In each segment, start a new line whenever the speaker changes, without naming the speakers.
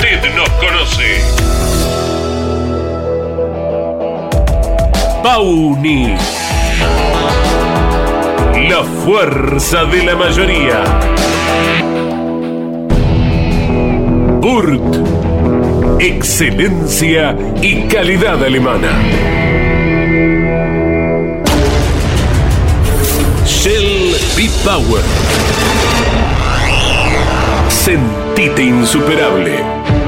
Usted nos conoce. Pauni. La fuerza de la mayoría. Burt. Excelencia y calidad alemana. Shell B-Power. Insuperable.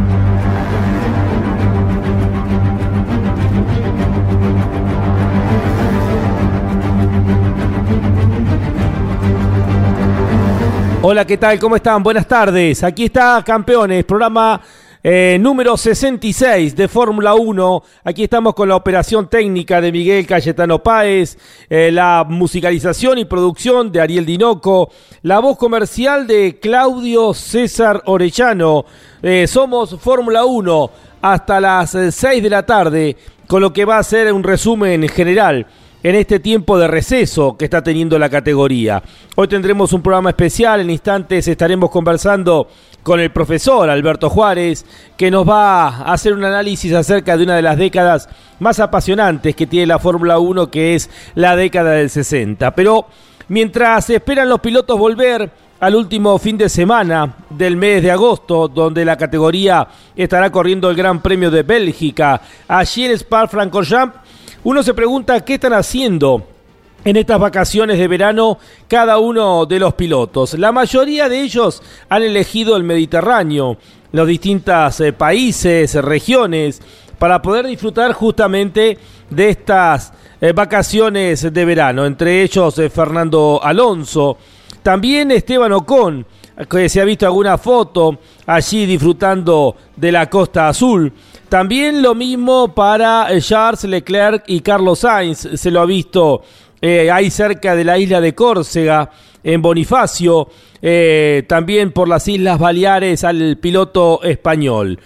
Hola, ¿qué tal? ¿Cómo están? Buenas tardes. Aquí está Campeones, programa eh, número 66 de Fórmula 1. Aquí estamos con la operación técnica de Miguel Cayetano Páez, eh, la musicalización y producción de Ariel Dinoco, la voz comercial de Claudio César Orellano. Eh, somos Fórmula 1 hasta las 6 de la tarde, con lo que va a ser un resumen general en este tiempo de receso que está teniendo la categoría. Hoy tendremos un programa especial, en instantes estaremos conversando con el profesor Alberto Juárez, que nos va a hacer un análisis acerca de una de las décadas más apasionantes que tiene la Fórmula 1, que es la década del 60. Pero mientras esperan los pilotos volver al último fin de semana del mes de agosto, donde la categoría estará corriendo el Gran Premio de Bélgica, allí en Spa-Francorchamps, uno se pregunta qué están haciendo en estas vacaciones de verano cada uno de los pilotos. La mayoría de ellos han elegido el Mediterráneo, los distintos eh, países, regiones, para poder disfrutar justamente de estas eh, vacaciones de verano. Entre ellos eh, Fernando Alonso, también Esteban Ocon, que se ha visto alguna foto allí disfrutando de la Costa Azul. También lo mismo para eh, Charles Leclerc y Carlos Sainz, se lo ha visto eh, ahí cerca de la isla de Córcega, en Bonifacio, eh, también por las Islas Baleares al piloto español.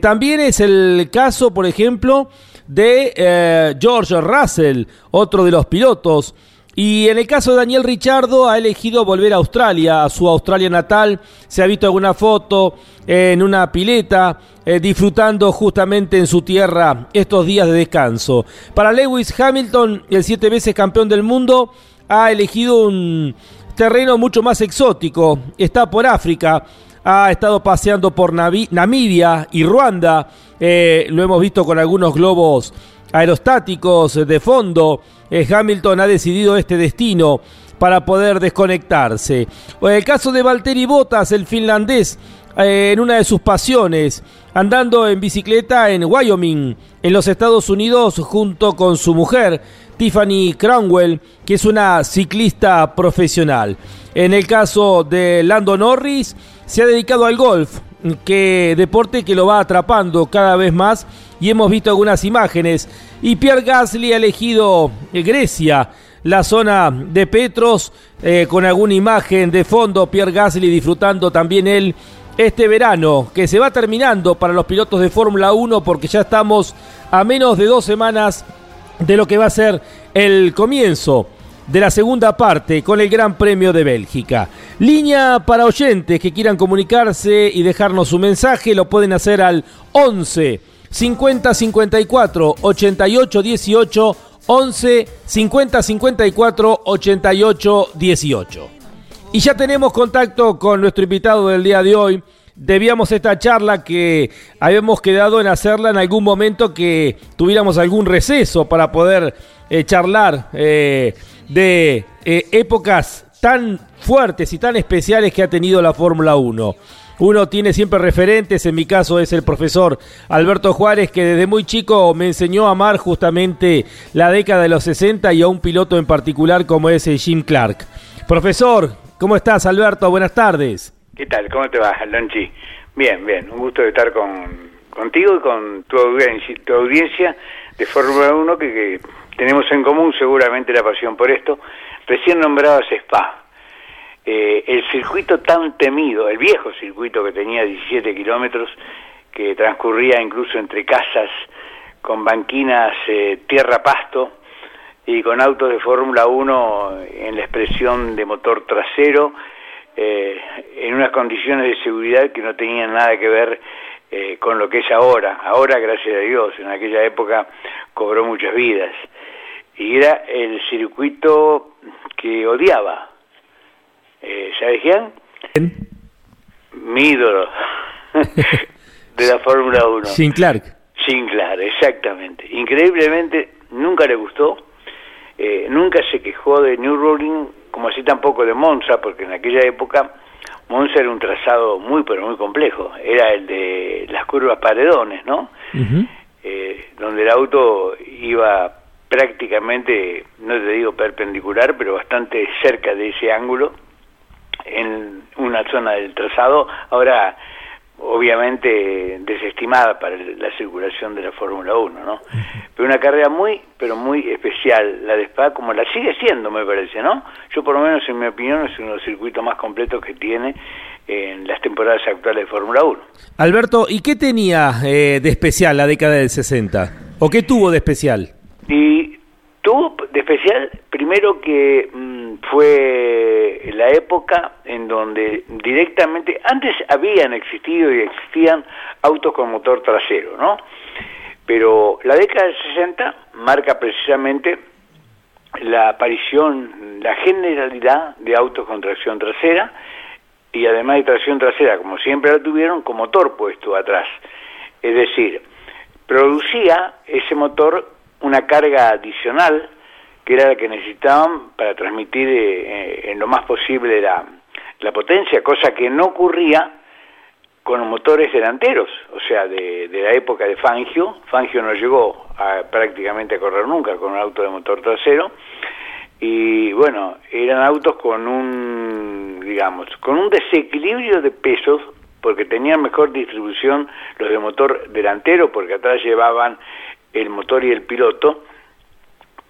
también es el caso, por ejemplo, de George Russell, otro de los pilotos y en el caso de Daniel Richardo ha elegido volver a Australia, a su Australia natal. Se ha visto alguna foto en una pileta, eh, disfrutando justamente en su tierra estos días de descanso. Para Lewis Hamilton, el siete veces campeón del mundo, ha elegido un terreno mucho más exótico. Está por África, ha estado paseando por Namibia y Ruanda. Eh, lo hemos visto con algunos globos aerostáticos de fondo. Eh, Hamilton ha decidido este destino para poder desconectarse. El caso de Valtteri Bottas, el finlandés, eh, en una de sus pasiones, andando en bicicleta en Wyoming, en los Estados Unidos, junto con su mujer, Tiffany Cranwell, que es una ciclista profesional. En el caso de Lando Norris, se ha dedicado al golf, que deporte que lo va atrapando cada vez más y hemos visto algunas imágenes. Y Pierre Gasly ha elegido eh, Grecia, la zona de Petros, eh, con alguna imagen de fondo. Pierre Gasly disfrutando también él este verano, que se va terminando para los pilotos de Fórmula 1 porque ya estamos a menos de dos semanas de lo que va a ser el comienzo de la segunda parte con el Gran Premio de Bélgica. Línea para oyentes que quieran comunicarse y dejarnos su mensaje, lo pueden hacer al 11 50 54 88 18 11 50 54 88 18. Y ya tenemos contacto con nuestro invitado del día de hoy. Debíamos esta charla que habíamos quedado en hacerla en algún momento que tuviéramos algún receso para poder eh, charlar eh, de eh, épocas tan fuertes y tan especiales que ha tenido la Fórmula 1. Uno tiene siempre referentes, en mi caso es el profesor Alberto Juárez, que desde muy chico me enseñó a amar justamente la década de los 60 y a un piloto en particular como es Jim Clark. Profesor, ¿cómo estás Alberto? Buenas tardes.
¿Qué tal? ¿Cómo te va, Lonchi? Bien, bien, un gusto de estar con, contigo y con tu audiencia, tu audiencia de Fórmula 1 que, tenemos en común seguramente la pasión por esto. Recién nombrado Spa, eh, el circuito tan temido, el viejo circuito que tenía 17 kilómetros, que transcurría incluso entre casas con banquinas eh, tierra-pasto y con autos de Fórmula 1 en la expresión de motor trasero, eh, en unas condiciones de seguridad que no tenían nada que ver eh, con lo que es ahora. Ahora, gracias a Dios, en aquella época cobró muchas vidas. Y era el circuito que odiaba ¿Sabes quién? Mi ídolo de la Fórmula 1.
Sin Clark.
Sin Clark, exactamente. Increíblemente, nunca le gustó, eh, nunca se quejó de New Rolling, como así tampoco de Monza, porque en aquella época Monza era un trazado muy, pero muy complejo. Era el de las curvas paredones, ¿no? eh, donde el auto iba prácticamente, no te digo perpendicular, pero bastante cerca de ese ángulo en una zona del trazado. Ahora obviamente desestimada para la circulación de la Fórmula 1, ¿no? Pero una carrera muy, pero muy especial, la de Spa, como la sigue siendo, me parece, ¿no? Yo por lo menos, en mi opinión, es uno de los circuitos más completos que tiene en las temporadas actuales de Fórmula 1.
Alberto, ¿y qué tenía eh, de especial la década del 60? ¿O qué tuvo de especial?
Y tuvo de especial, primero que mm, fue la época en donde directamente, antes habían existido y existían autos con motor trasero, ¿no? Pero la década del 60 marca precisamente la aparición, la generalidad de autos con tracción trasera y además de tracción trasera, como siempre la tuvieron, con motor puesto atrás. Es decir, producía ese motor una carga adicional que era la que necesitaban para transmitir eh, eh, en lo más posible la, la, potencia, cosa que no ocurría con los motores delanteros, o sea, de, de, la época de Fangio. Fangio no llegó a, prácticamente a correr nunca con un auto de motor trasero, y bueno, eran autos con un, digamos, con un desequilibrio de pesos, porque tenían mejor distribución los de motor delantero, porque atrás llevaban el motor y el piloto,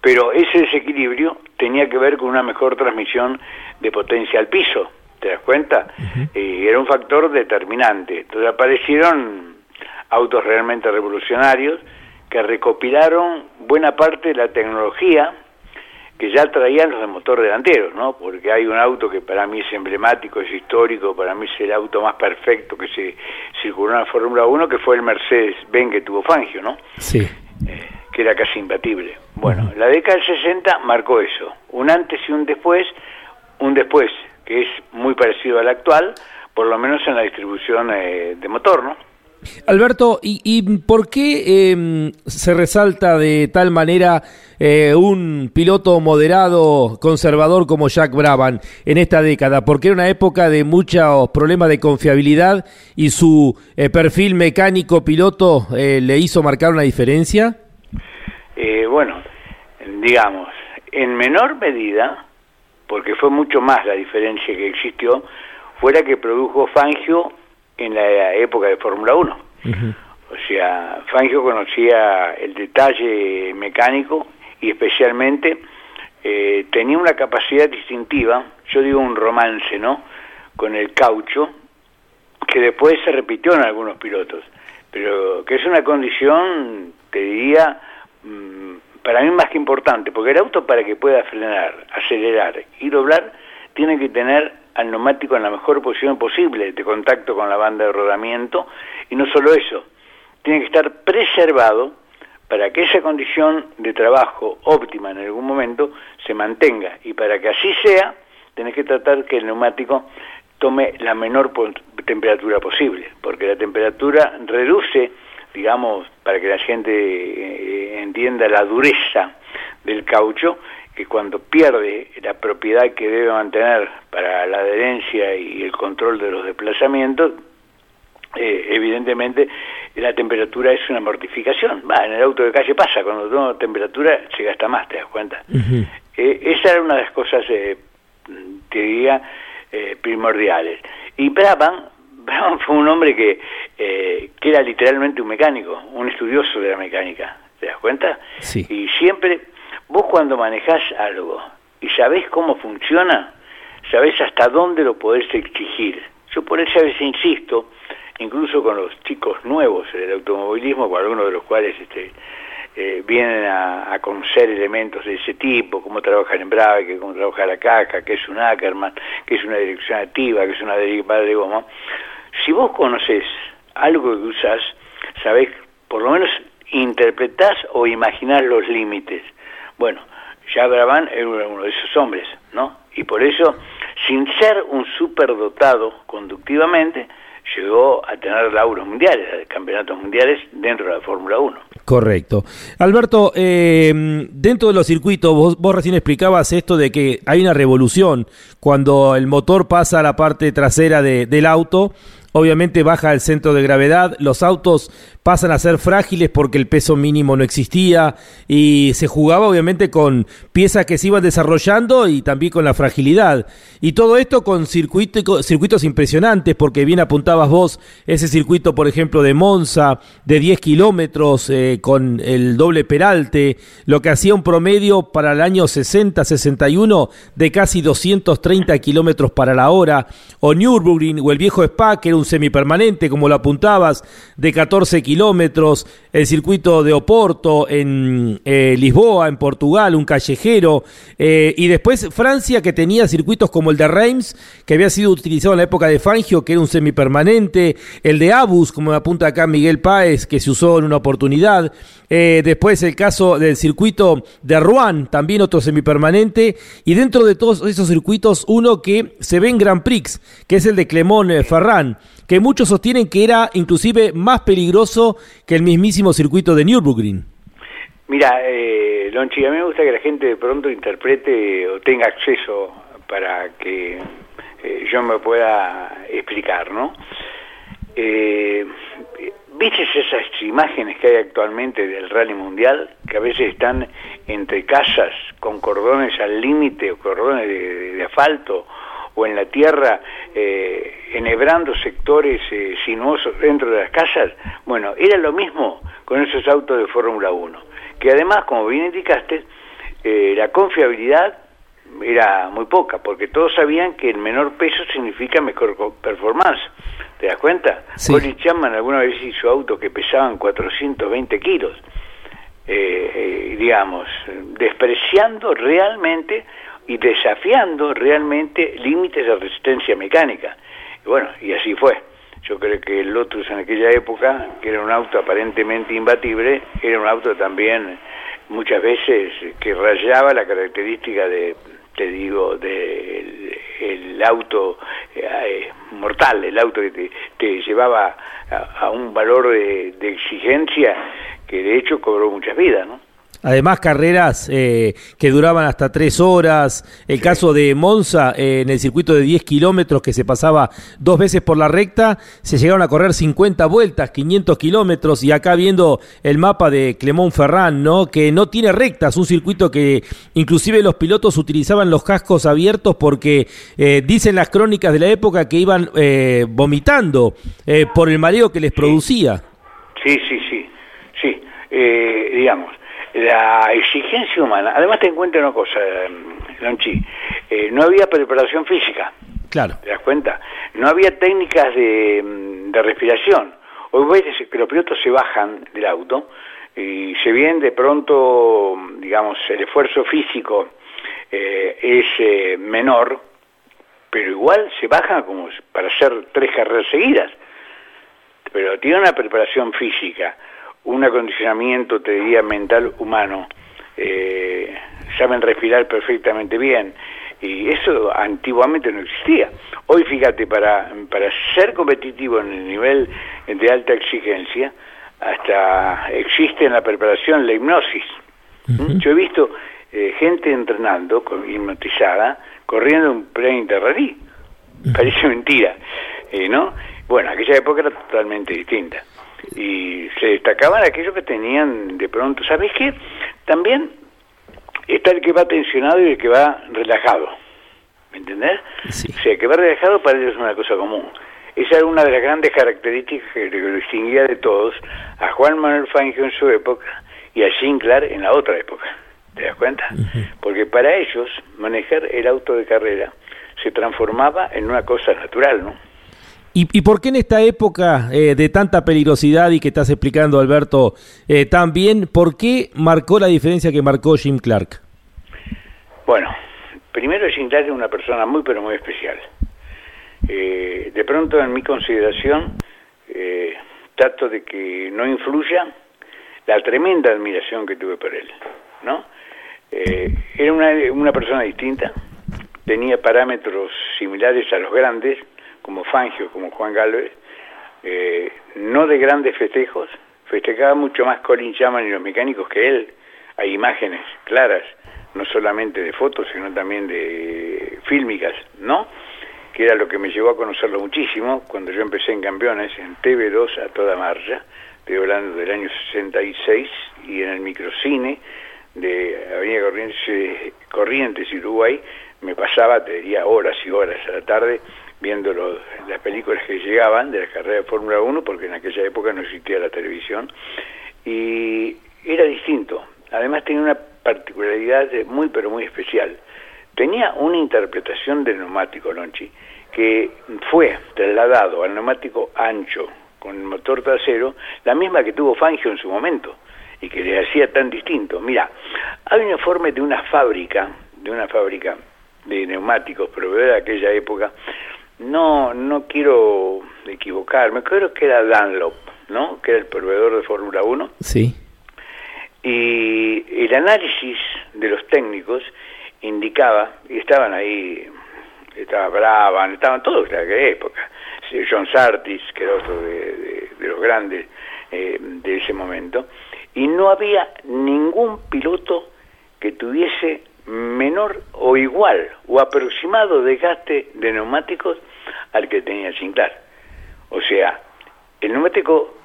pero ese desequilibrio tenía que ver con una mejor transmisión de potencia al piso, ¿te das cuenta? Y era un factor determinante. Entonces aparecieron autos realmente revolucionarios que recopilaron buena parte de la tecnología que ya traían los de motor delantero, ¿no? Porque hay un auto que para mí es emblemático, es histórico, para mí es el auto más perfecto que se circuló en la Fórmula 1, que fue el Mercedes-Benz que tuvo Fangio, ¿no?
Sí.
Que era casi imbatible. Bueno, la década del 60 marcó eso, un antes y un después, un después que es muy parecido al actual, por lo menos en la distribución eh, de motor, ¿no?
Alberto, ¿y, y por qué eh, se resalta de tal manera eh, un piloto moderado, conservador como Jack Brabham en esta década? Porque era una época de muchos problemas de confiabilidad y su eh, perfil mecánico piloto eh, le hizo marcar una diferencia.
bueno, digamos, en menor medida, porque fue mucho más la diferencia que existió, fuera que produjo Fangio en la época de Fórmula 1. O sea, Fangio conocía el detalle mecánico y especialmente eh, tenía una capacidad distintiva, yo digo un romance, ¿no? Con el caucho, que después se repitió en algunos pilotos, pero que es una condición, te diría, mmm, para mí más que importante, porque el auto para que pueda frenar, acelerar y doblar, tiene que tener al neumático en la mejor posición posible de contacto con la banda de rodamiento. Y no solo eso, tiene que estar preservado para que esa condición de trabajo óptima en algún momento se mantenga. Y para que así sea, tenés que tratar que el neumático tome la menor temperatura posible, porque la temperatura reduce, digamos, para que la gente eh, entienda la dureza del caucho, que cuando pierde la propiedad que debe mantener para la adherencia y el control de los desplazamientos, eh, evidentemente la temperatura es una mortificación. Va, en el auto de calle pasa, cuando toma temperatura se gasta más, te das cuenta. Uh -huh. eh, esa era una de las cosas, eh, te diría, eh, primordiales. Y Brabham, Brabham fue un hombre que, eh, que era literalmente un mecánico, un estudioso de la mecánica, ¿te das cuenta?
Sí.
Y siempre, vos cuando manejás algo y sabés cómo funciona, sabés hasta dónde lo podés exigir. Yo por eso a veces insisto, incluso con los chicos nuevos del automovilismo, con algunos de los cuales este, eh, vienen a, conocer elementos de ese tipo, cómo trabajar en Brave, cómo trabaja la caja, qué es un Ackerman, qué es una dirección activa, qué es una derivada de goma. Si vos conoces algo que usás, sabés, por lo menos interpretás o imaginás los límites. Bueno, ya Brabant era uno de esos hombres, ¿no? Y por eso sin ser un superdotado conductivamente, llegó a tener lauros mundiales, campeonatos mundiales dentro de la Fórmula 1.
Correcto. Alberto, eh, dentro de los circuitos, vos, vos, recién explicabas esto de que hay una revolución cuando el motor pasa a la parte trasera de, del auto obviamente baja el centro de gravedad, los autos pasan a ser frágiles porque el peso mínimo no existía y se jugaba obviamente con piezas que se iban desarrollando y también con la fragilidad. Y todo esto con circuitos impresionantes porque bien apuntabas vos ese circuito, por ejemplo, de Monza de 10 kilómetros eh, con el doble peralte, lo que hacía un promedio para el año 60-61 de casi 230 kilómetros para la hora, o Nürburgring o el viejo Spa, que era un semipermanente, como lo apuntabas, de 14 kilómetros kilómetros, el circuito de Oporto en eh, Lisboa, en Portugal, un callejero, eh, y después Francia que tenía circuitos como el de Reims, que había sido utilizado en la época de Fangio, que era un semipermanente, el de Abus, como me apunta acá Miguel Páez, que se usó en una oportunidad, eh, después el caso del circuito de Rouen, también otro semipermanente, y dentro de todos esos circuitos, uno que se ve en Grand Prix, que es el de Clermont Ferrand que muchos sostienen que era inclusive más peligroso que el mismísimo circuito de Nürburgring.
Mira, eh, Lonchi, a mí me gusta que la gente de pronto interprete o tenga acceso para que eh, yo me pueda explicar, ¿no? Eh, ¿Viste esas imágenes que hay actualmente del rally mundial? Que a veces están entre casas con cordones al límite o cordones de asfalto o en la tierra eh, enhebrando sectores eh, sinuosos dentro de las casas, bueno, era lo mismo con esos autos de Fórmula 1, que además, como bien indicaste, eh, la confiabilidad era muy poca, porque todos sabían que el menor peso significa mejor performance. ¿Te das cuenta? Sí. Colin Chapman alguna vez hizo autos que pesaban 420 kilos, digamos, despreciando realmente y desafiando realmente límites de resistencia mecánica. Y bueno, y así fue. Yo creo que el Lotus en aquella época, que era un auto aparentemente imbatible, era un auto también muchas veces que rayaba la característica de, te digo, el auto eh, mortal, el auto que te, llevaba a, un valor de, de exigencia que de hecho cobró muchas vidas, ¿no?
Además, carreras eh, que duraban hasta tres horas. El caso de Monza, eh, en el circuito de 10 kilómetros que se pasaba dos veces por la recta, se llegaron a correr 50 vueltas, 500 kilómetros. Y acá viendo el mapa de Clemón Ferrán, ¿no? que no tiene rectas, un circuito que inclusive los pilotos utilizaban los cascos abiertos porque eh, dicen las crónicas de la época que iban vomitando por el mareo que les producía.
Sí, sí, sí, sí, digamos la exigencia humana. Además, te encuentro una cosa, Lonchi, eh, no había preparación física.
Claro.
¿Te das cuenta? No había técnicas de, de respiración. Hoy ves que los pilotos se bajan del auto y se bien de pronto, digamos, el esfuerzo físico eh, es eh, menor, pero igual se baja como para hacer tres carreras seguidas. Pero tiene una preparación física un acondicionamiento, te diría, mental humano. Eh, saben respirar perfectamente bien. Y eso antiguamente no existía. Hoy, fíjate, para, para ser competitivo en el nivel de alta exigencia, hasta existe en la preparación la hipnosis. Yo he visto eh, gente entrenando, hipnotizada, corriendo un pre interralí. Parece mentira, eh, ¿no? Bueno, aquella época era totalmente distinta y se destacaban aquellos que tenían de pronto, ¿sabes qué? También está el que va tensionado y el que va relajado, ¿me entendés? O sea, el que va relajado para ellos es una cosa común. Esa era una de las grandes características que lo distinguía de todos a Juan Manuel Fangio en su época y a Sinclair en la otra época. ¿Te das cuenta? Porque para ellos manejar el auto de carrera se transformaba en una cosa natural, ¿no?
¿Y, por qué en esta época eh, de tanta peligrosidad y que estás explicando, Alberto, eh, también, por qué marcó la diferencia que marcó Jim Clark?
Bueno, primero Jim Clark es una persona muy, pero muy especial. Eh, de pronto, en mi consideración, trato de que no influya la tremenda admiración que tuve por él, ¿no? era una, una persona distinta, tenía parámetros similares a los grandes, como Fangio, como Juan Galvez, eh, no de grandes festejos, festejaba mucho más Colin Chapman y los mecánicos que él. Hay imágenes claras, no solamente de fotos, sino también de fílmicas, ¿no? Que era lo que me llevó a conocerlo muchísimo cuando yo empecé en Campeones, en TV2 a toda marcha, estoy hablando del año 66, y en el microcine de Avenida Corrientes, Corrientes Uruguay, me pasaba, te diría, horas y horas a la tarde viendo las películas que llegaban de la carrera de Fórmula 1, porque en aquella época no existía la televisión, y era distinto. Además tenía una particularidad muy, pero muy especial. Tenía una interpretación del neumático Lonchi, que fue trasladado al neumático ancho con el motor trasero, la misma que tuvo Fangio en su momento y que le hacía tan distinto. Mira, hay un informe de una fábrica, de una fábrica de neumáticos proveedora de aquella época, no, no quiero equivocarme, creo que era Dunlop, ¿no? Que era el proveedor de Fórmula 1.
Sí.
Y el análisis de los técnicos indicaba, y estaban ahí, estaba Braban, estaban todos de aquella época, John Sartis, que era otro de, los grandes eh, de ese momento, y no había ningún piloto que tuviese menor o igual o aproximado desgaste de neumáticos al que tenía Sinclair. O sea, el neumático,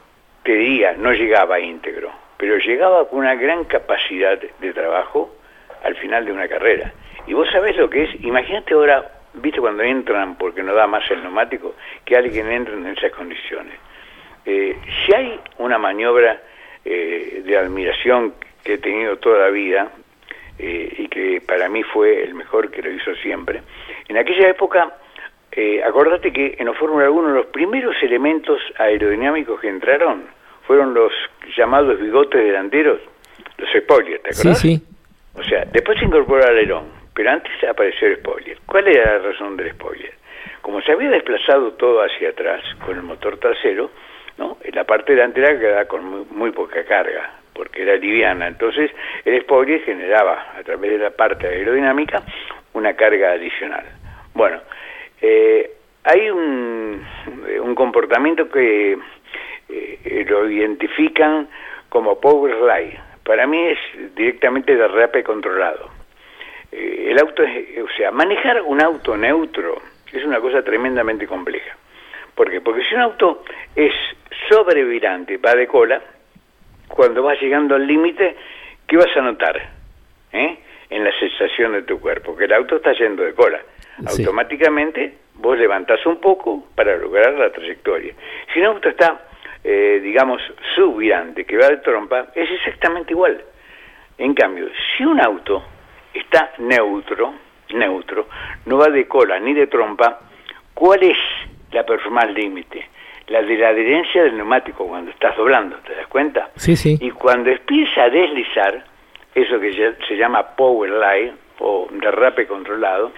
te diría, no llegaba íntegro, pero llegaba con una gran capacidad de trabajo al final de una carrera. Y vos sabés lo que es, imagínate ahora, viste cuando entran porque no da más el neumático, que alguien entre en esas condiciones. Eh, si hay una maniobra eh, de admiración que he tenido toda la vida, eh, y que para mí fue el mejor que lo hizo siempre. En aquella época, eh, acordate que en la Fórmula 1 los primeros elementos aerodinámicos que entraron fueron los llamados bigotes delanteros, los spoilers, ¿te acuerdas?
Sí, sí.
O sea, después se incorporó el alerón, pero antes apareció el spoiler. ¿Cuál era la razón del spoiler? Como se había desplazado todo hacia atrás con el motor trasero, ¿no? En la parte delantera quedaba con muy poca carga porque era liviana. Entonces el spoiler generaba a través de la parte aerodinámica una carga adicional. Bueno, eh, hay un, comportamiento que eh, lo identifican como power slide. Para mí es directamente de derrape controlado. Eh, el auto es, o sea, manejar un auto neutro es una cosa tremendamente compleja. ¿Por qué? Porque si un auto es sobrevirante, va de cola, cuando vas llegando al límite, ¿qué vas a notar? ¿Eh? En la sensación de tu cuerpo, que el auto está yendo de cola. Automáticamente vos levantás un poco para lograr la trayectoria. Si un auto está, eh, digamos, subvirante, que va de trompa, es exactamente igual. En cambio, si un auto está neutro, neutro, no va de cola ni de trompa, ¿cuál es la performance límite? la de la adherencia del neumático cuando estás doblando, ¿te das cuenta?
Sí, sí.
Y cuando empieza a deslizar, eso que se llama power line o derrape controlado,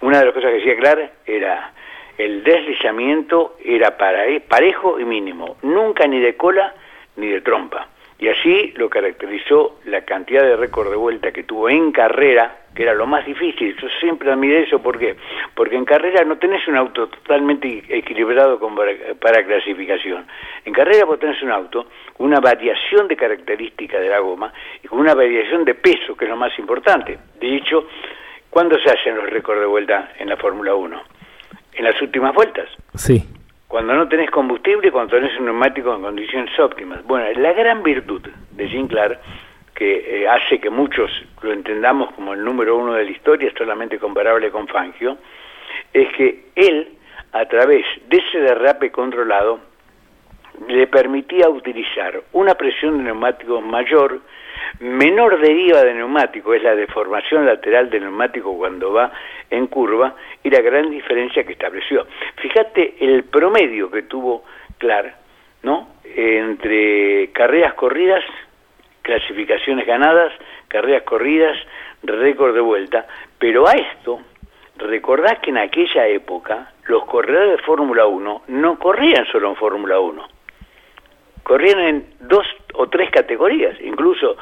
una de las cosas que decía Clark era el deslizamiento era eh, parejo y mínimo, nunca ni de cola ni de trompa. Y así lo caracterizó la cantidad de récord de vuelta que tuvo en carrera, que era lo más difícil. Yo siempre admiré eso, ¿por qué? Porque en carrera no tenés un auto totalmente equilibrado para, clasificación. En carrera vos tenés un auto con una variación de características de la goma y con una variación de peso, que es lo más importante. De hecho, ¿cuándo se hacen los récords de vuelta en la Fórmula 1? En las últimas vueltas.
Sí
cuando no tenés combustible, cuando tenés un neumático en condiciones óptimas. Bueno, la gran virtud de Jim Clark, que eh, hace que muchos lo entendamos como el número uno de la historia, solamente comparable con Fangio, es que él, a través de ese derrape controlado, le permitía utilizar una presión de neumático mayor, menor deriva de neumático, es la deformación lateral del neumático cuando va en curva, y la gran diferencia que estableció. Fíjate el promedio que tuvo Clark, ¿no? Entre carreras corridas, clasificaciones ganadas, carreras corridas, récord de vuelta, pero a esto recordás que en aquella época los corredores de Fórmula 1 no corrían solo en Fórmula 1 corrían en dos o tres categorías. Incluso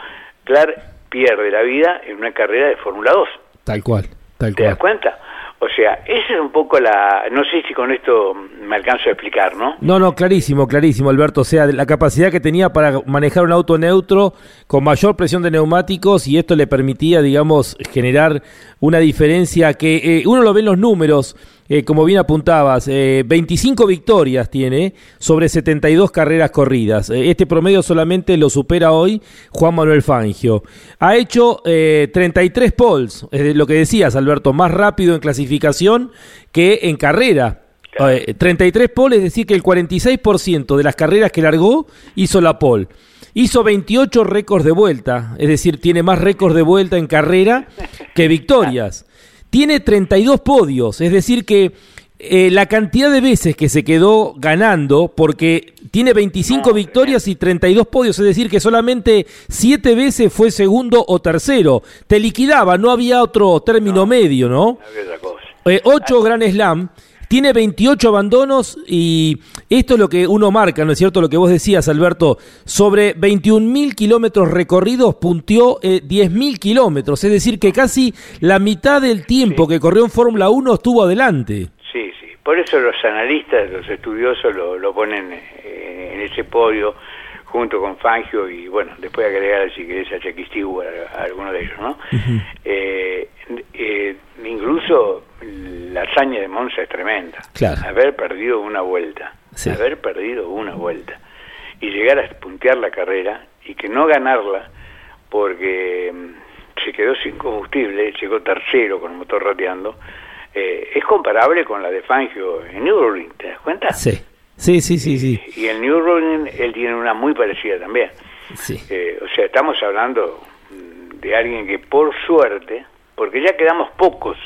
Clark pierde la vida en una carrera de Fórmula 2.
Tal cual.
¿Te das cuenta? O sea, esa es un poco la... No sé si con esto me alcanzo a explicar, ¿no?
No, no, clarísimo, clarísimo, Alberto. O sea, la capacidad que tenía para manejar un auto neutro con mayor presión de neumáticos y esto le permitía, digamos, generar una diferencia que eh, uno lo ve en los números eh, como bien apuntabas, 25 eh, victorias tiene sobre 72 carreras corridas. Eh, este promedio solamente lo supera hoy Juan Manuel Fangio. Ha hecho 33 poles, lo que decías, Alberto, más rápido en clasificación que en carrera. 33 poles, es decir, que el 46% de las carreras que largó hizo la pole. Hizo 28 récords de vuelta, es decir, tiene más récords de vuelta en carrera que victorias. Tiene 32 podios, es decir que eh, la cantidad de veces que se quedó ganando, porque tiene 25 victorias y 32 podios, es decir que solamente 7 veces fue segundo o tercero. Te liquidaba, no había otro término medio, ¿no? Eh, 8 Grand Slam tiene 28 abandonos y esto es lo que uno marca, ¿no es cierto? Lo que vos decías, Alberto, sobre 21.000 kilómetros recorridos punteó eh, 10.000 kilómetros, es decir, que casi la mitad del tiempo que corrió en Fórmula 1 estuvo adelante.
Sí, sí, por eso los analistas, los estudiosos lo, ponen eh, en ese podio junto con Fangio y bueno, después agregar si querés a Chequistigu a, alguno de ellos, ¿no? Eh, eh, incluso la hazaña de Monza es tremenda. Haber perdido una vuelta, haber perdido una vuelta y llegar a puntear la carrera y que no ganarla porque mm, se quedó sin combustible, llegó tercero con el motor rateando, eh, es comparable con la de Fangio en Nürburgring, ¿te das cuenta?
Sí. Sí, sí, sí, sí.
Y el Nürburgring, él tiene una muy parecida también. Sí. Eh, o sea, estamos hablando mm, de alguien que por suerte, porque ya quedamos pocos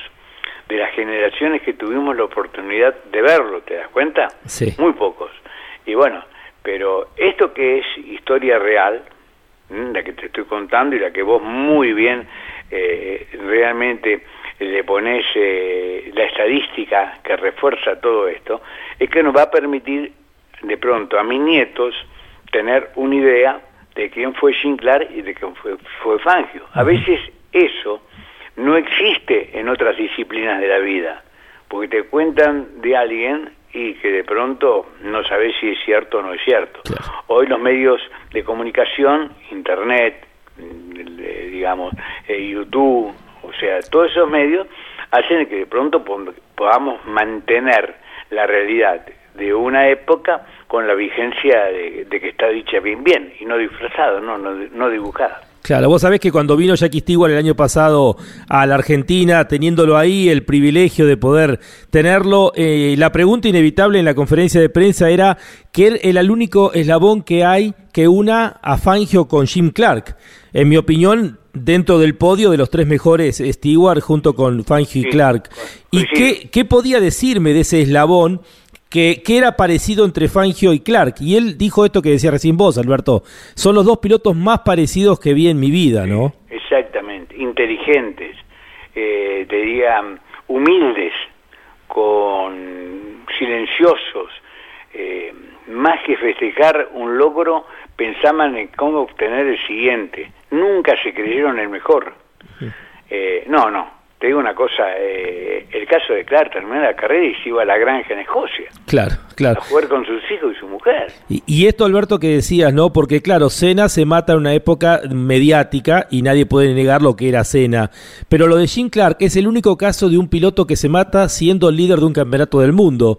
de las generaciones que tuvimos la oportunidad de verlo, ¿te das cuenta?
Sí.
Muy pocos. Y bueno, pero esto que es historia real, mm, la que te estoy contando y la que vos muy bien eh, realmente le pones eh, la estadística que refuerza todo esto, es que nos va a permitir de pronto a mis nietos tener una idea de quién fue Sinclair y de quién fue, fue Fangio. A veces eso no existe en otras disciplinas de la vida, porque te cuentan de alguien y que de pronto no sabes si es cierto o no es cierto. Hoy los medios de comunicación, Internet, digamos, eh, YouTube, o sea, todos esos medios hacen que de pronto podamos mantener la realidad de una época con la vigencia de, que está dicha bien bien y no disfrazado, no, no, dibujada.
Claro, vos sabés que cuando vino Jackie Stewart el año pasado a la Argentina, teniéndolo ahí, el privilegio de poder tenerlo, eh, la pregunta inevitable en la conferencia de prensa era que era el único eslabón que hay que una a Fangio con Jim Clark. En mi opinión, dentro del podio de los tres mejores Stewart junto con Fangio y Clark. ¿Y qué, qué, podía decirme de ese eslabón que, que, era parecido entre Fangio y Clark? Y él dijo esto que decía recién vos, Alberto. Son los dos pilotos más parecidos que vi en mi vida, ¿no?
Exactamente, inteligentes, eh, te diría humildes, con silenciosos, eh, más que festejar un logro, pensaban en cómo obtener el siguiente. Nunca se creyeron el mejor. Eh, no, no, te digo una cosa, eh, el caso de Clark terminó la carrera y se iba a la granja en Escocia.
Claro, claro.
A jugar con sus hijos y su mujer.
Y, esto, Alberto, que decías, ¿no? Porque, claro, Cena se mata en una época mediática y nadie puede negar lo que era Cena. Pero lo de Jim Clark es el único caso de un piloto que se mata siendo líder de un campeonato del mundo.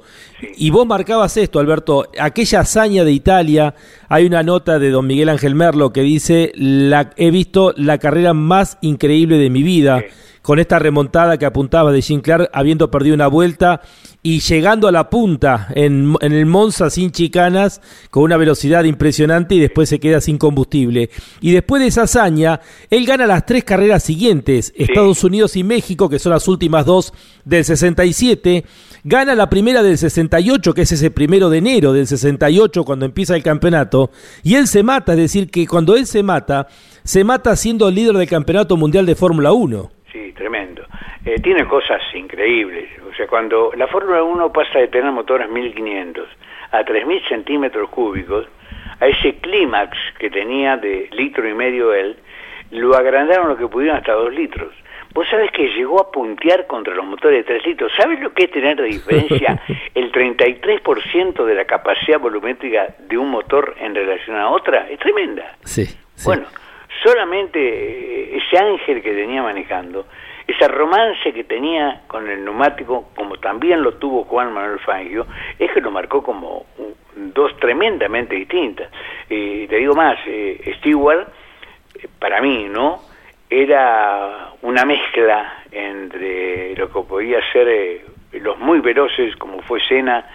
Y vos marcabas esto, Alberto, aquella hazaña de Italia, hay una nota de don Miguel Ángel Merlo que dice, la, he visto la carrera más increíble de mi vida con esta remontada que apuntaba de Jim Clark, habiendo perdido una vuelta y llegando a la punta en, el Monza sin chicanas, con una velocidad impresionante y después se queda sin combustible. Y después de esa hazaña, él gana las tres carreras siguientes, Estados Unidos y México, que son las últimas dos del 67, gana la primera del 68, que es ese primero de enero del 68, cuando empieza el campeonato, y él se mata, es decir, que cuando él se mata, se mata siendo líder del campeonato mundial de Fórmula 1.
Sí, tremendo. Eh, tiene cosas increíbles. O sea, cuando la Fórmula 1 pasa de tener motores 1500 a 3000 centímetros cúbicos, a ese clímax que tenía de litro y medio él, lo agrandaron lo que pudieron hasta dos litros. Vos sabés que llegó a puntear contra los motores de 3 litros. ¿Sabes lo que es tener de diferencia el 33% de la capacidad volumétrica de un motor en relación a otra? Es tremenda.
Sí.
Bueno, solamente eh, ese ángel que tenía manejando, ese romance que tenía con el neumático, como también lo tuvo Juan Manuel Fangio, es que lo marcó como dos tremendamente distintas. Y te digo más, eh, Stewart, eh, para mí, ¿no? Era una mezcla entre lo que podía ser los muy veloces, como fue Senna,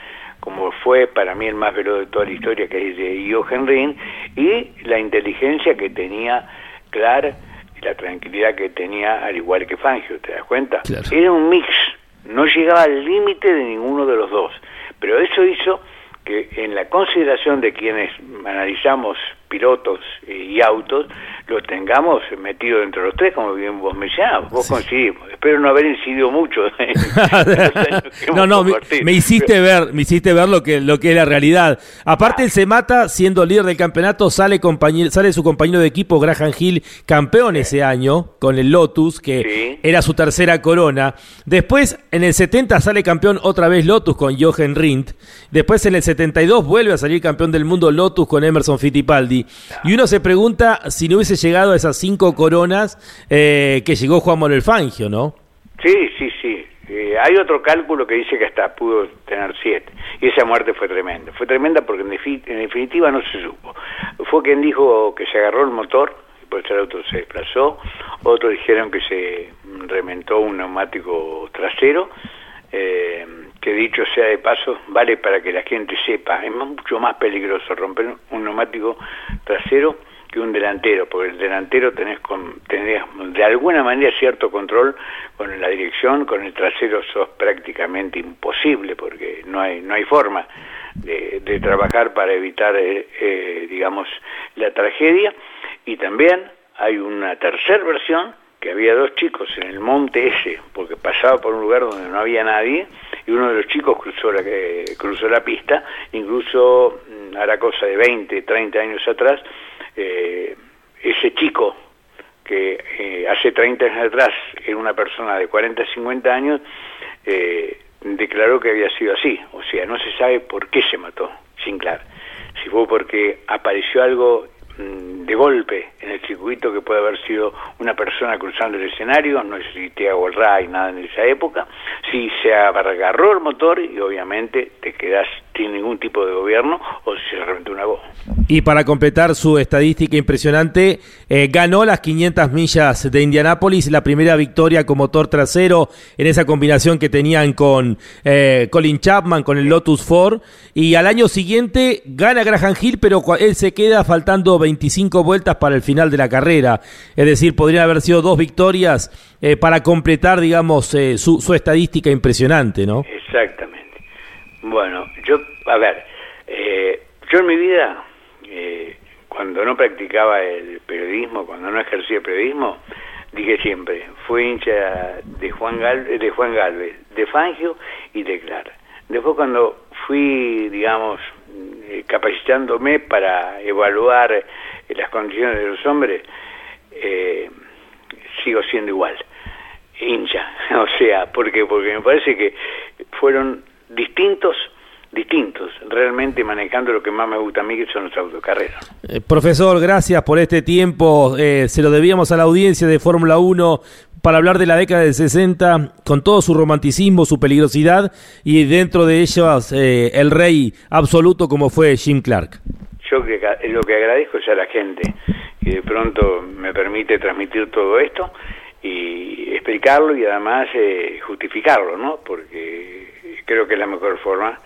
como fue para mí el más veloz de toda la historia, que es de Jochen Rindt, y la inteligencia que tenía Clark y la tranquilidad que tenía, al igual que Fangio, ¿te das cuenta? Era un mix, no llegaba al límite de ninguno de los dos, pero eso hizo que en la consideración de quienes analizamos pilotos y autos, lo tengamos metido dentro de los tres, como bien vos mencionabas, vos coincidimos. Espero no haber incidido mucho.
no, no, me, hiciste ver, me hiciste ver lo que, lo que es la realidad. Aparte, él se mata siendo líder del campeonato, sale, compañero, sale su compañero de equipo, Graham Hill, campeón ese año, con el Lotus, que era su tercera corona. Después, en el 70 sale campeón otra vez Lotus con Jochen Rindt. Después, en el 72 vuelve a salir campeón del mundo Lotus con Emerson Fittipaldi. Y uno se pregunta si no hubiese llegado a esas cinco coronas eh, que llegó Juan Manuel Fangio, ¿no?
Sí, sí, sí. Eh, hay otro cálculo que dice que hasta pudo tener siete. Y esa muerte fue tremenda. Fue tremenda porque en, definitiva no se supo. Fue quien dijo que se agarró el motor y por eso el auto se desplazó. Otros dijeron que se rementó un neumático trasero. Eh, que dicho sea de paso, vale para que la gente sepa, es mucho más peligroso romper un neumático trasero que un delantero, porque el delantero tenés, con, tenés de alguna manera cierto control con la dirección, con el trasero sos prácticamente imposible, porque no hay, no hay forma de, trabajar para evitar, eh, eh, digamos, la tragedia. Y también hay una tercera versión, que había dos chicos en el monte ese, porque pasaba por un lugar donde no había nadie, y uno de los chicos cruzó la, cruzó la pista, incluso mm, hará cosa de 20, 30 años atrás, eh, ese chico que eh, hace 30 años atrás era una persona de 40, 50 años, eh, declaró que había sido así, o sea, no se sabe por qué se mató, sin claro, si fue porque apareció algo de golpe en el circuito que puede haber sido una persona cruzando el escenario, no existía RAI, nada en esa época, si se agarró el motor y obviamente te quedas sin ningún tipo de gobierno o si se reventó una voz.
Y para completar su estadística impresionante, eh, ganó las 500 millas de Indianápolis, la primera victoria con motor trasero en esa combinación que tenían con eh, Colin Chapman, con el Lotus Ford, y al año siguiente gana Graham Hill, pero él se queda faltando 25 vueltas para el final de la carrera. Es decir, podrían haber sido dos victorias eh, para completar, digamos, eh, su, su, estadística impresionante, ¿no?
Exactamente. Bueno, yo, a ver, eh, yo en mi vida, cuando no practicaba el periodismo, cuando no ejercía el periodismo, dije siempre, fui hincha de Juan, Galvez, de Juan Galvez, de Fangio y de Clara. Después cuando fui, digamos, eh, capacitándome para evaluar eh, las condiciones de los hombres, eh, sigo siendo igual, hincha, o sea, porque porque me parece que fueron distintos distintos, realmente manejando lo que más me gusta a mí, que son los autocarreras.
profesor, gracias por este tiempo. se lo debíamos a la audiencia de Fórmula 1 para hablar de la década del 60 con todo su romanticismo, su peligrosidad y dentro de ellos eh, el rey absoluto como fue Jim Clark.
Yo lo que agradezco es a la gente que de pronto me permite transmitir todo esto y explicarlo y además eh, justificarlo, ¿no? Porque creo que es la mejor forma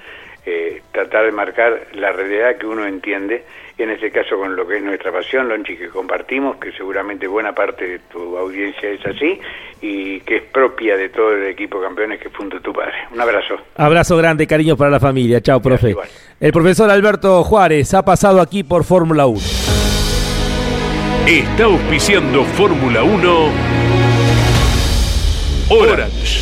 eh, tratar de marcar la realidad que uno entiende, en este caso con lo que es nuestra pasión, Lonchi, que compartimos, que seguramente buena parte de tu audiencia es así y que es propia de todo el equipo de campeones que fundó tu padre. Un abrazo.
Abrazo grande, cariño para la familia. Chao, profe. El profesor Alberto Juárez ha pasado aquí por Fórmula 1.
Está auspiciando Fórmula 1 Orange.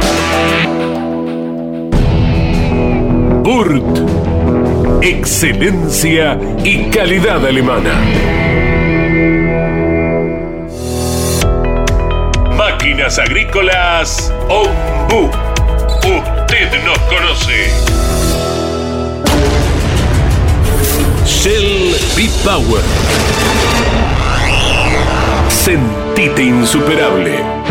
Burt. Excelencia y calidad alemana. Máquinas Agrícolas Ombu. Usted nos conoce. Shell B-Power. Sentite insuperable.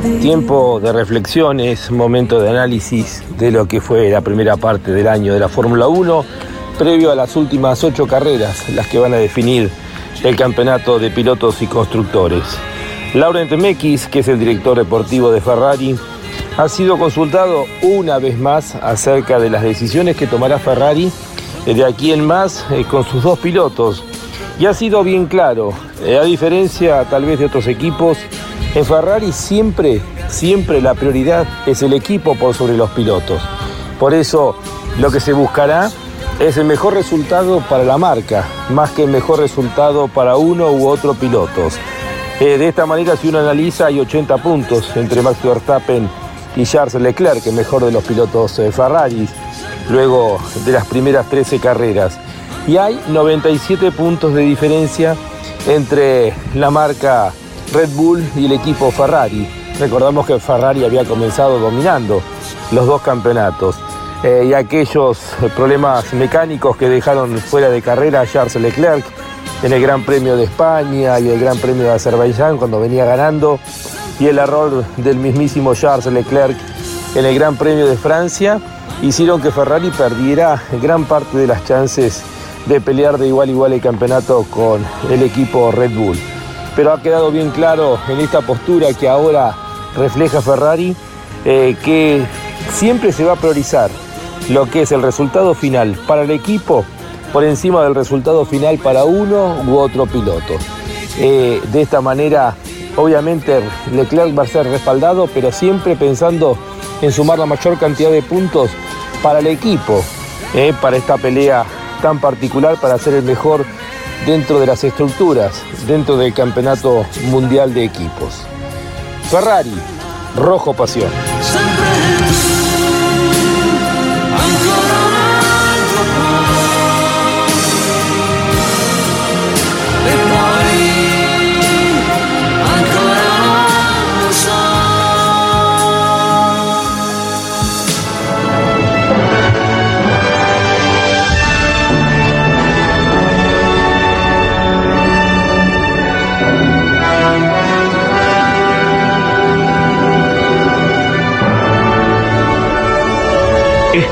Tempo.
Tiempo de reflexiones, momento de análisis de lo que fue la primera parte del año de la Fórmula 1, previo a las últimas ocho carreras, las que van a definir el campeonato de pilotos y constructores. Laurent Mekis, que es el director deportivo de Ferrari, ha sido consultado una vez más acerca de las decisiones que tomará Ferrari de aquí en más eh, con sus dos pilotos. Y ha sido bien claro, eh, a diferencia tal vez de otros equipos, en Ferrari siempre, siempre la prioridad es el equipo por sobre los pilotos. Por eso lo que se buscará es el mejor resultado para la marca, más que el mejor resultado para uno u otro pilotos. Eh, de esta manera, si uno analiza, hay 80 puntos entre Max Verstappen y Charles Leclerc, el mejor de los pilotos eh, Ferrari, luego de las primeras 13 carreras. Y hay 97 puntos de diferencia entre la marca Red Bull y el equipo Ferrari. Recordamos que Ferrari había comenzado dominando los dos campeonatos. Eh, y aquellos problemas mecánicos que dejaron fuera de carrera a Charles Leclerc en el Gran Premio de España y el Gran Premio de Azerbaiyán cuando venía ganando y el error del mismísimo Charles Leclerc en el Gran Premio de Francia hicieron que Ferrari perdiera gran parte de las chances de pelear de igual a igual el campeonato con el equipo Red Bull. Pero ha quedado bien claro en esta postura que ahora refleja Ferrari eh, que siempre se va a priorizar lo que es el resultado final para el equipo por encima del resultado final para uno u otro piloto. Eh, de esta manera, obviamente, Leclerc va a ser respaldado, pero siempre pensando en sumar la mayor cantidad de puntos para el equipo, eh, para esta pelea tan particular, para ser el mejor dentro de las estructuras, dentro del campeonato mundial de equipos. Ferrari, rojo pasión.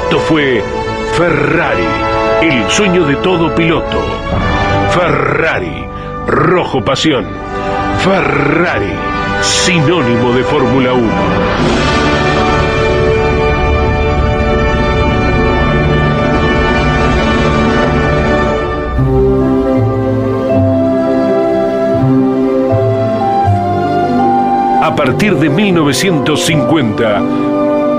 Esto fue Ferrari, el sueño de todo piloto. Ferrari, rojo pasión. Ferrari, sinónimo de Fórmula 1. partir de 1950,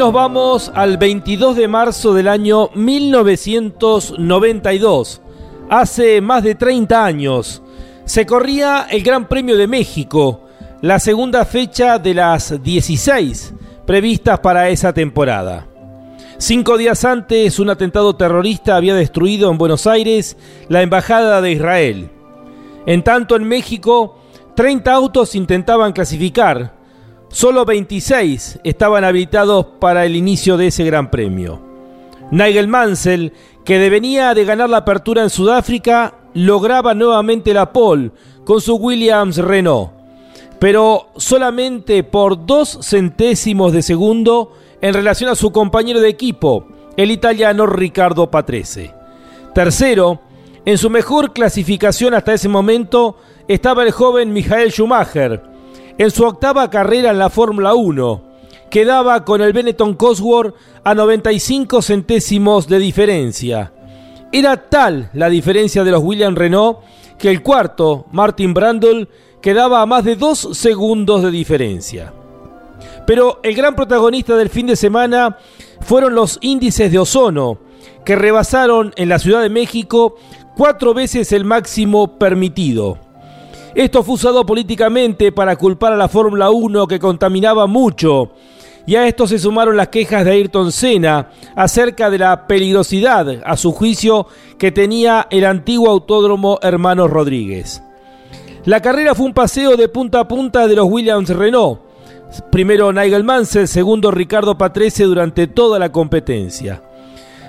Nos vamos al 22 de marzo del año 1992. Hace más de 30 años se corría el Gran Premio de México, la segunda fecha de las 16 previstas para esa temporada. Cinco días antes, un atentado terrorista había destruido en Buenos Aires la Embajada de Israel. En tanto, en México, 30 autos intentaban clasificar, Solo 26 estaban habilitados para el inicio de ese gran premio. Nigel Mansell, que devenía de ganar la apertura en Sudáfrica, lograba nuevamente la pole con su Williams Renault, pero solamente por dos centésimos de segundo en relación a su compañero de equipo, el italiano Riccardo Patrese. Tercero, en su mejor clasificación hasta ese momento estaba el joven Michael Schumacher, en su octava carrera en la Fórmula 1. Quedaba con el Benetton Cosworth a 95 centésimos de diferencia. Era tal la diferencia de los Williams Renault que el cuarto, Martin Brundle, quedaba a más de dos segundos de diferencia. Pero el gran protagonista del fin de semana fueron los índices de ozono, que rebasaron en la Ciudad de México cuatro veces el máximo permitido. Esto fue usado políticamente para culpar a la Fórmula 1 que contaminaba mucho. Y a esto se sumaron las quejas de Ayrton Senna acerca de la peligrosidad, a su juicio, que tenía el antiguo autódromo Hermanos Rodríguez. La carrera fue un paseo de punta a punta de los Williams Renault. Primero Nigel Mansell, segundo Ricardo Patrese durante toda la competencia.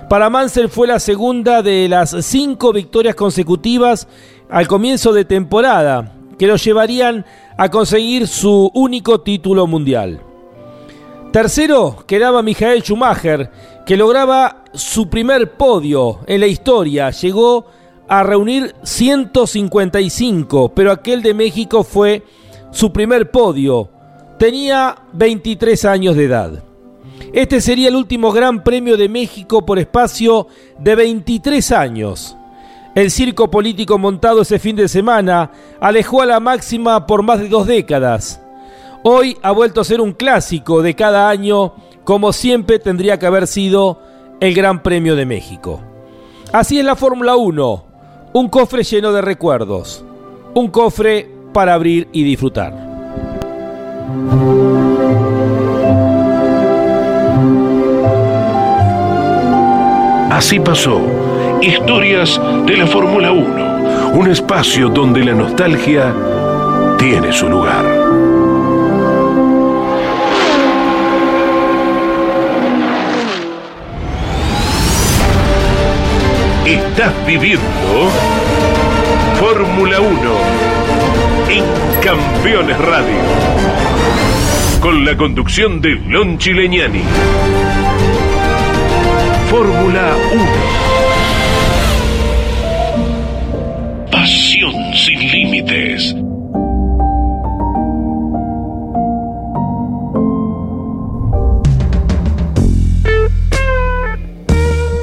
Para Mansell fue la segunda de las cinco victorias consecutivas al comienzo de temporada, que lo llevarían a conseguir su único título mundial. Tercero quedaba Michael Schumacher, que lograba su primer podio en la historia. Llegó a reunir 155, pero aquel de México fue su primer podio. Tenía 23 años de edad. Este sería el último Gran Premio de México por espacio de 23 años. El circo político montado ese fin de semana alejó a la máxima por más de dos décadas. Hoy ha vuelto a ser un clásico de cada año, como siempre tendría que haber sido el Gran Premio de México. Así es la Fórmula 1, un cofre lleno de recuerdos, un cofre para abrir y disfrutar.
Así pasó Historias de la Fórmula 1, un espacio donde la nostalgia tiene su lugar. Estás viviendo Fórmula 1 en Campeones Radio, con la conducción de Lon Chileñani. Fórmula 1 sin límites.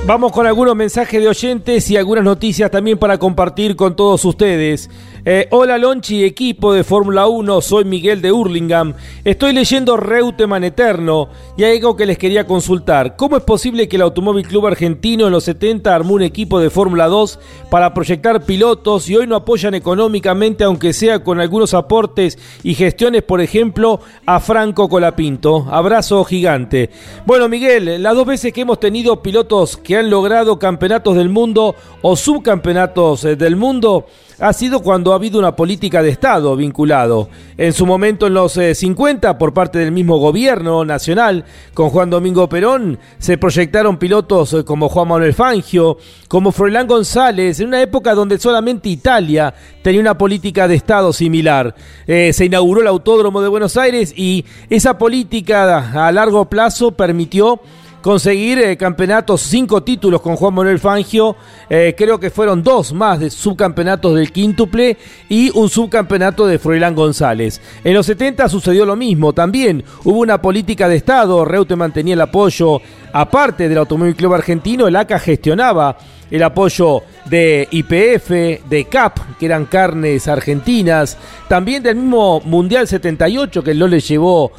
Vamos con algunos mensajes de oyentes y algunas noticias también para compartir con todos ustedes. Eh, hola Lonchi, equipo de Fórmula 1, soy Miguel de Hurlingham. Estoy leyendo Reutemann Eterno y hay algo que les quería consultar. ¿Cómo es posible que el Automóvil Club Argentino en los 70 armó un equipo de Fórmula 2 para proyectar pilotos y hoy no apoyan económicamente, aunque sea con algunos aportes y gestiones, por ejemplo, a Franco Colapinto? Abrazo gigante. Bueno, Miguel, las dos veces que hemos tenido pilotos que han logrado campeonatos del mundo o subcampeonatos eh, del mundo ha sido cuando ha habido una política de Estado vinculado. En su momento en los 50, eh, por parte del mismo gobierno nacional, con Juan Domingo Perón, se proyectaron pilotos eh, como Juan Manuel Fangio, como Froilán González, en una época donde solamente Italia tenía una política de Estado similar. Eh, se inauguró el Autódromo de Buenos Aires y esa política a largo plazo permitió conseguir eh, campeonatos, cinco títulos con Juan Manuel Fangio, eh, creo que fueron dos más de subcampeonatos del quíntuple y un subcampeonato de Froilán González. En los 70 sucedió lo mismo, también hubo una política de Estado, Reute mantenía el apoyo, aparte del Automóvil Club Argentino, el ACA gestionaba el apoyo de IPF, de CAP, que eran carnes argentinas, también del mismo Mundial 78 que no le llevó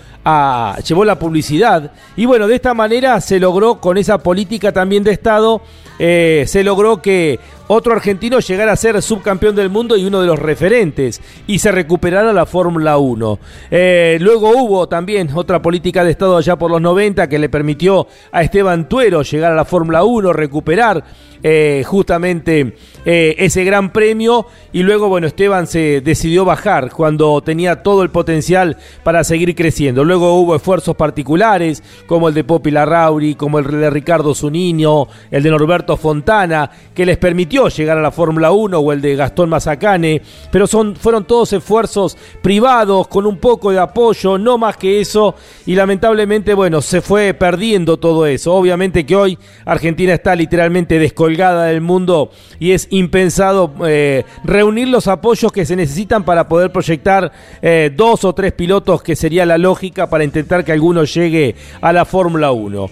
llevó la publicidad y bueno, de esta manera se logró con esa política también de Estado eh, se logró que otro argentino llegara a ser subcampeón del mundo y uno de los referentes y se recuperara la Fórmula 1. Eh, luego hubo también otra política de Estado allá por los 90 que le permitió a Esteban Tuero llegar a la Fórmula 1, recuperar eh, justamente ese gran premio y luego, bueno, Esteban se decidió bajar cuando tenía todo el potencial para seguir creciendo. Luego hubo esfuerzos particulares como el de Popi Larrauri, como el de Ricardo Zunino, el de Norberto Fontana, que les permitió llegar a la Fórmula 1, o el de Gastón Mazacane, pero son, fueron todos esfuerzos privados, con un poco de apoyo, no más que eso, y lamentablemente, bueno, se fue perdiendo todo eso. Obviamente que hoy Argentina está literalmente descolgada del mundo y es impensado eh, reunir los apoyos que se necesitan para poder proyectar eh, dos o tres pilotos, que sería la lógica para intentar que alguno llegue a la Fórmula 1.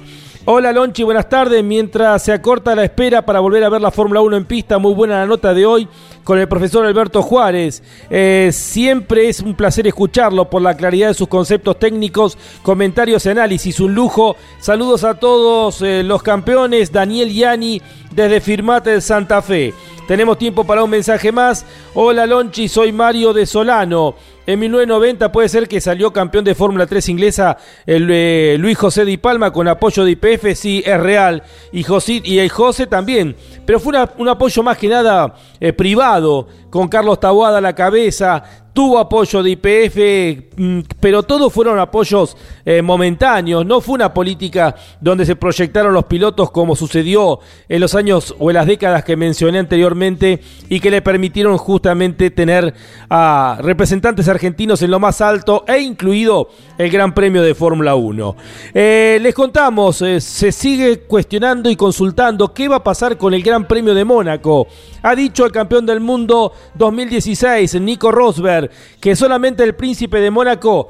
Hola Lonchi, buenas tardes. Mientras se acorta la espera para volver a ver la Fórmula 1 en pista, muy buena la nota de hoy con el profesor Alberto Juárez. Eh, siempre es un placer escucharlo por la claridad de sus conceptos técnicos, comentarios y análisis. Un lujo. Saludos a todos eh, los campeones. Daniel Yani desde Firmate de Santa Fe. Tenemos tiempo para un mensaje más. Hola Lonchi, soy Mario de Solano. En 1990 puede ser que salió campeón de Fórmula 3 inglesa el, eh, Luis José Di Palma con apoyo de IPF, sí, es real. Y, José, y el José también. Pero fue un apoyo más que nada eh, privado, con Carlos Taboada a la cabeza tuvo apoyo de IPF, mm, pero todos fueron apoyos eh, momentáneos, no fue una política donde se proyectaron los pilotos como sucedió en los años o en las décadas que mencioné anteriormente y que le permitieron justamente tener a representantes argentinos en lo más alto e incluido el Gran Premio de Fórmula 1. Eh, les contamos, eh, se sigue cuestionando y consultando qué va a pasar con el Gran Premio de Mónaco. Ha dicho el campeón del mundo 2016, Nico Rosberg, que solamente el príncipe de Mónaco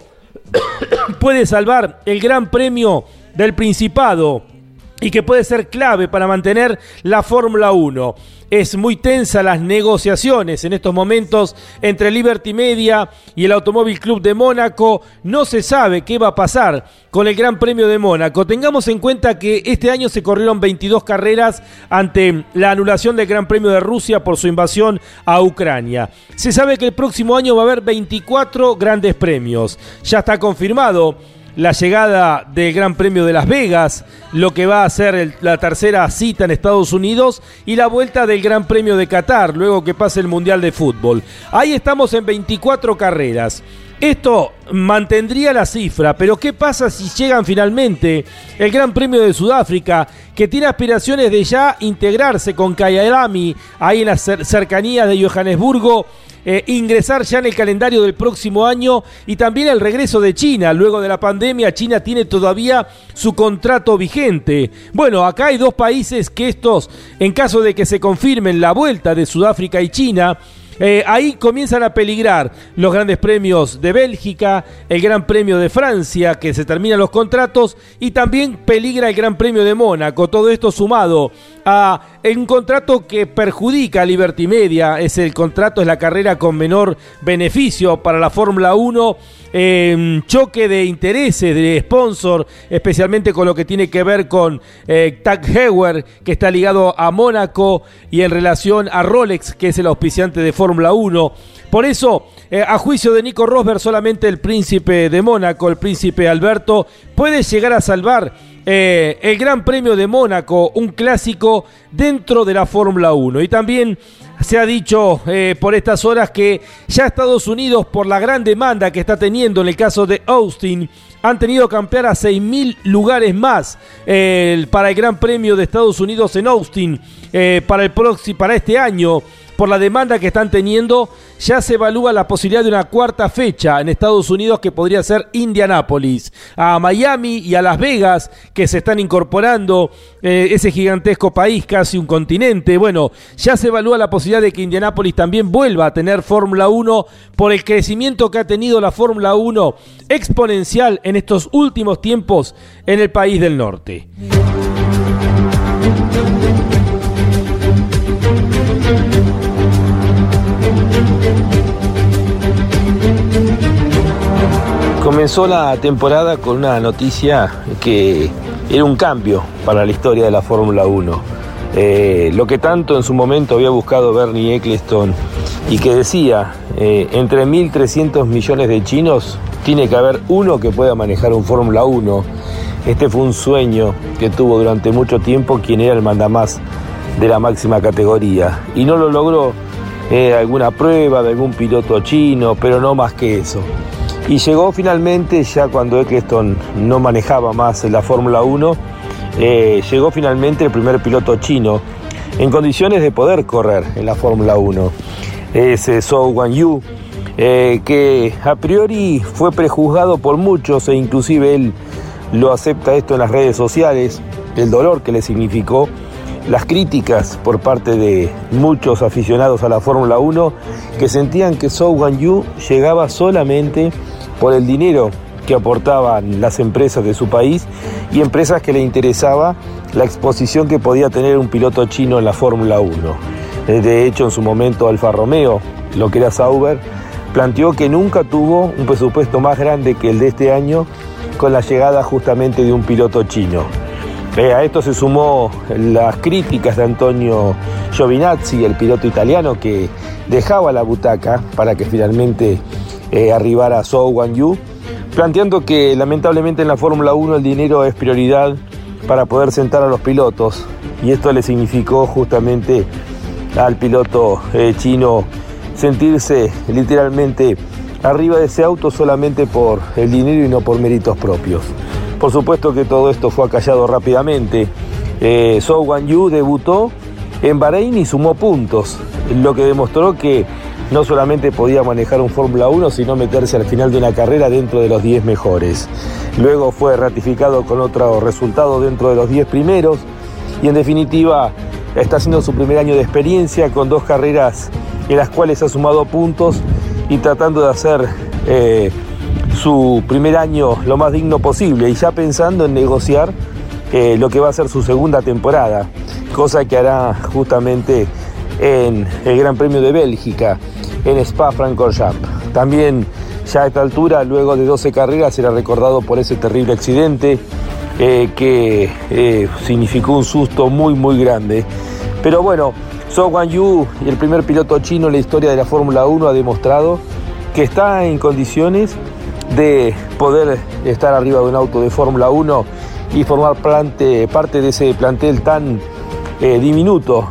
puede salvar el Gran Premio del Principado y que puede ser clave para mantener la Fórmula 1. Es muy tensa las negociaciones en estos momentos entre Liberty Media y el Automóvil Club de Mónaco. No se sabe qué va a pasar con el Gran Premio de Mónaco. Tengamos en cuenta que este año se corrieron 22 carreras ante la anulación del Gran Premio de Rusia por su invasión a Ucrania. Se sabe que el próximo año va a haber 24 grandes premios. Ya está confirmado la llegada del Gran Premio de Las Vegas, lo que va a ser la tercera cita en Estados Unidos y la vuelta del Gran Premio de Qatar, luego que pase el Mundial de Fútbol. Ahí estamos en 24 carreras. Esto mantendría la cifra, pero ¿qué pasa si llegan finalmente el Gran Premio de Sudáfrica, que tiene aspiraciones de ya integrarse con Kyalami ahí en las cercanías de Johannesburgo? Eh, ingresar ya en el calendario del próximo año y también el regreso de China. Luego de la pandemia, China tiene todavía su contrato vigente. Bueno, acá hay dos países que estos, en caso de que se confirmen la vuelta de Sudáfrica y China, eh, ahí comienzan a peligrar los grandes premios de Bélgica, el Gran Premio de Francia, que se terminan los contratos, y también peligra el Gran Premio de Mónaco. Todo esto sumado a un contrato que perjudica a Liberty Media, es el contrato, es la carrera con menor beneficio para la Fórmula 1 eh, choque de intereses de sponsor, especialmente con lo que tiene que ver con eh, Tag Heuer, que está ligado a Mónaco, y en relación a Rolex, que es el auspiciante de Fórmula 1. Por eso, eh, a juicio de Nico Rosberg, solamente el príncipe de Mónaco, el príncipe Alberto, puede llegar a salvar
eh, el Gran Premio de Mónaco, un clásico dentro de la Fórmula 1. Y también se ha dicho eh, por estas horas que ya Estados Unidos, por la gran demanda que está teniendo en el caso de Austin, han tenido que ampliar a 6.000 lugares más para el Gran Premio de Estados Unidos en Austin para, el para este año por la demanda que están teniendo, ya se evalúa la posibilidad de una cuarta fecha en Estados Unidos que podría ser Indianápolis. A Miami y a Las Vegas, que se están incorporando eh, ese gigantesco país, casi un continente. Bueno, ya se evalúa la posibilidad de que Indianápolis también vuelva a tener Fórmula 1 por el crecimiento que ha tenido la Fórmula 1 exponencial en estos últimos tiempos en el país del norte.
Comenzó la temporada con una noticia que era un cambio para la historia de la Fórmula 1. Eh, lo que tanto en su momento había buscado Bernie Eccleston y que decía, eh, entre 1.300 millones de chinos tiene que haber uno que pueda manejar un Fórmula 1. Este fue un sueño que tuvo durante mucho tiempo quien era el mandamás de la máxima categoría y no lo logró eh, alguna prueba de algún piloto chino, pero no más que eso. Y llegó finalmente, ya cuando Eccleston no manejaba más la Fórmula 1, eh, llegó finalmente el primer piloto chino en condiciones de poder correr en la Fórmula 1. Es eh, Zhou Guanyu, eh, que a priori fue prejuzgado por muchos e inclusive él lo acepta esto en las redes sociales, el dolor que le significó, las críticas por parte de muchos aficionados a la Fórmula 1 que sentían que Zhou Guanyu llegaba solamente por el dinero que aportaban las empresas de su país y empresas que le interesaba la exposición que podía tener un piloto chino en la Fórmula 1. Eh, de hecho, en su momento Alfa Romeo, lo que era Sauber, planteó que nunca tuvo un presupuesto más grande que el de este año con la llegada justamente de un piloto chino. A esto se sumó las críticas de Antonio Giovinazzi, el piloto italiano que dejaba la butaca para que finalmente eh, arribar a Zhou Yu, planteando que lamentablemente en la Fórmula 1 el dinero es prioridad para poder sentar a los pilotos y esto le significó justamente al piloto eh, chino sentirse literalmente arriba de ese auto solamente por el dinero y no por méritos propios. Por supuesto que todo esto fue acallado rápidamente. Eh, Zhou Yu debutó en Bahrein y sumó puntos, lo que demostró que no solamente podía manejar un Fórmula 1, sino meterse al final de una carrera dentro de los 10 mejores. Luego fue ratificado con otro resultado dentro de los 10 primeros y en definitiva está haciendo su primer año de experiencia con dos carreras en las cuales ha sumado puntos y tratando de hacer eh, su primer año lo más digno posible y ya pensando en negociar eh, lo que va a ser su segunda temporada, cosa que hará justamente en el Gran Premio de Bélgica en Spa-Francorchamps. También ya a esta altura, luego de 12 carreras, será recordado por ese terrible accidente eh, que eh, significó un susto muy muy grande. Pero bueno, Zhou Guanyu, el primer piloto chino en la historia de la Fórmula 1, ha demostrado que está en condiciones de poder estar arriba de un auto de Fórmula 1 y formar parte de ese plantel tan eh, diminuto,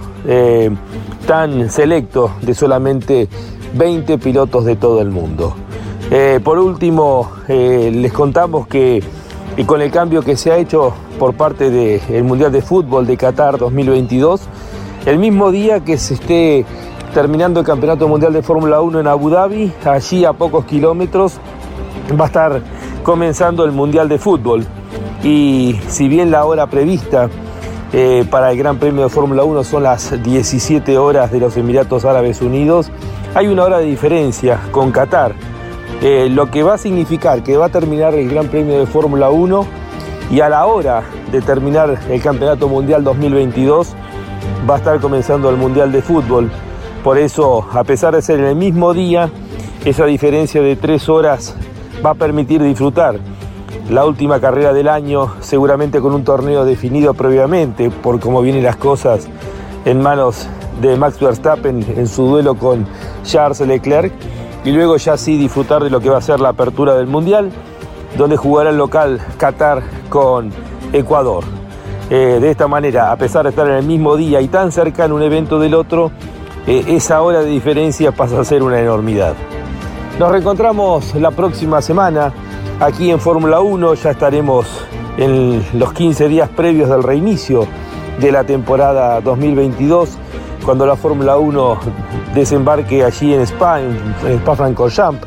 tan selecto de solamente 20 pilotos de todo el mundo. Eh, por último, eh, les contamos que con el cambio que se ha hecho por parte del Mundial de Fútbol de Qatar 2022, el mismo día que se esté terminando el Campeonato Mundial de Fórmula 1 en Abu Dhabi, allí a pocos kilómetros, va a estar comenzando el Mundial de Fútbol. Y si bien la hora prevista eh, para el Gran Premio de Fórmula 1 son las 17 horas de los Emiratos Árabes Unidos, hay una hora de diferencia con Qatar, eh, lo que va a significar que va a terminar el Gran Premio de Fórmula 1 y a la hora de terminar el Campeonato Mundial 2022 va a estar comenzando el Mundial de Fútbol. Por eso, a pesar de ser en el mismo día, esa diferencia de tres horas va a permitir disfrutar la última carrera del año, seguramente con un torneo definido previamente por cómo vienen las cosas en manos de Max Verstappen en su duelo con Charles Leclerc y luego ya sí disfrutar de lo que va a ser la apertura del Mundial, donde jugará el local Qatar con Ecuador. Eh, de esta manera, a pesar de estar en el mismo día y tan cerca en un evento del otro, eh, esa hora de diferencia pasa a ser una enormidad. Nos reencontramos la próxima semana aquí en Fórmula 1, ya estaremos en los 15 días previos del reinicio de la temporada 2022, cuando la Fórmula 1 desembarque allí en Spa, en, Spa-Francorchamps,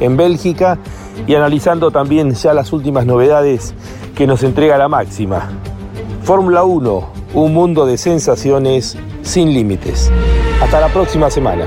en Bélgica, y analizando también ya las últimas novedades que nos entrega la máxima. Fórmula 1, un mundo de sensaciones sin límites. Hasta la próxima semana.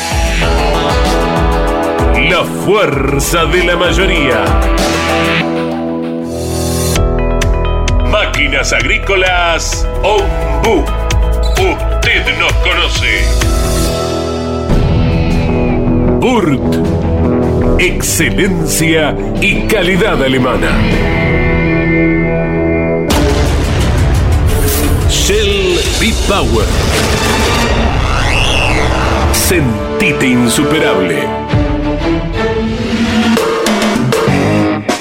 Fuerza de la mayoría. Máquinas agrícolas Ombu. Usted nos conoce. Burt. Excelencia y calidad alemana. Shell B-Power. Sentite insuperable.